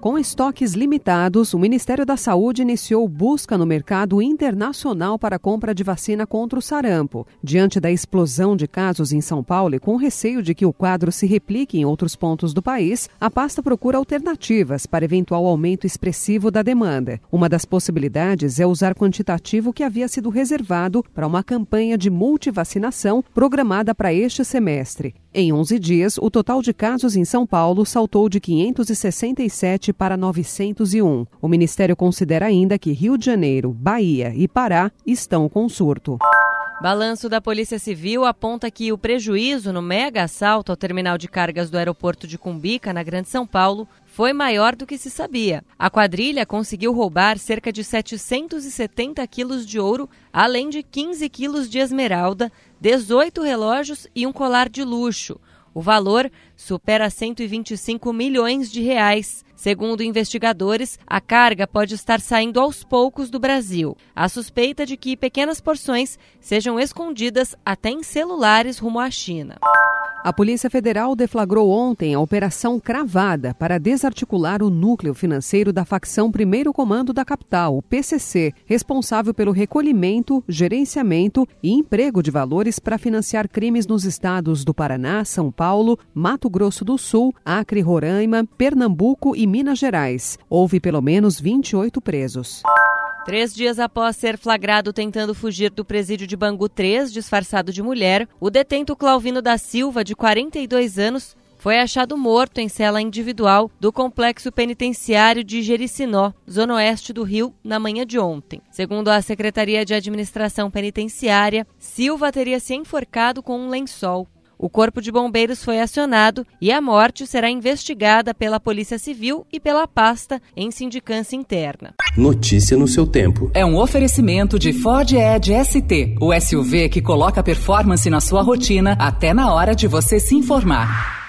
Com estoques limitados, o Ministério da Saúde iniciou busca no mercado internacional para compra de vacina contra o sarampo. Diante da explosão de casos em São Paulo e com receio de que o quadro se replique em outros pontos do país, a pasta procura alternativas para eventual aumento expressivo da demanda. Uma das possibilidades é usar quantitativo que havia sido reservado para uma campanha de multivacinação programada para este semestre. Em 11 dias, o total de casos em São Paulo saltou de 567 para 901. O Ministério considera ainda que Rio de Janeiro, Bahia e Pará estão com surto. Balanço da Polícia Civil aponta que o prejuízo no mega assalto ao terminal de cargas do aeroporto de Cumbica, na Grande São Paulo, foi maior do que se sabia. A quadrilha conseguiu roubar cerca de 770 quilos de ouro, além de 15 quilos de esmeralda, 18 relógios e um colar de luxo. O valor supera 125 milhões de reais. Segundo investigadores, a carga pode estar saindo aos poucos do Brasil. A suspeita de que pequenas porções sejam escondidas até em celulares rumo à China. A Polícia Federal deflagrou ontem a Operação Cravada para desarticular o núcleo financeiro da facção Primeiro Comando da Capital, o PCC, responsável pelo recolhimento, gerenciamento e emprego de valores para financiar crimes nos estados do Paraná, São Paulo, Mato Grosso do Sul, Acre, Roraima, Pernambuco e Minas Gerais. Houve pelo menos 28 presos. Três dias após ser flagrado tentando fugir do presídio de Bangu 3, disfarçado de mulher, o detento Clauvino da Silva, de 42 anos, foi achado morto em cela individual do complexo penitenciário de Jericinó, zona oeste do Rio, na manhã de ontem. Segundo a Secretaria de Administração Penitenciária, Silva teria se enforcado com um lençol. O Corpo de Bombeiros foi acionado e a morte será investigada pela Polícia Civil e pela pasta em sindicância interna. Notícia no seu tempo. É um oferecimento de Ford Edge ST, o SUV que coloca performance na sua rotina até na hora de você se informar.